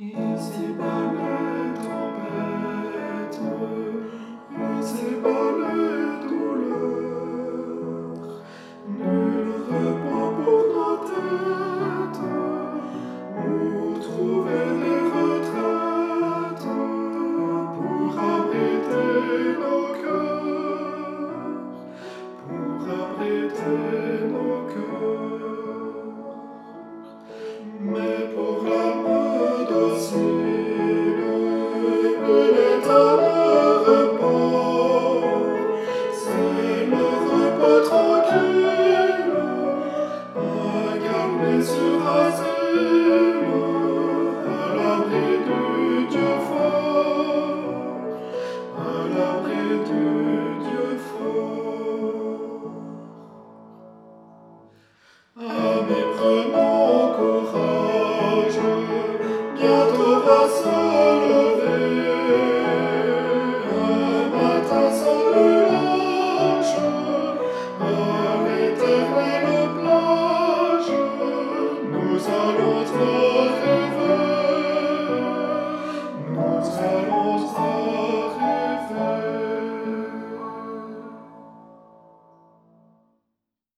Ici bas les tempêtes, ici Sur Asile, à l'abri du Dieu fort, à l'abri du Dieu fort, à mes prenons courage, bientôt.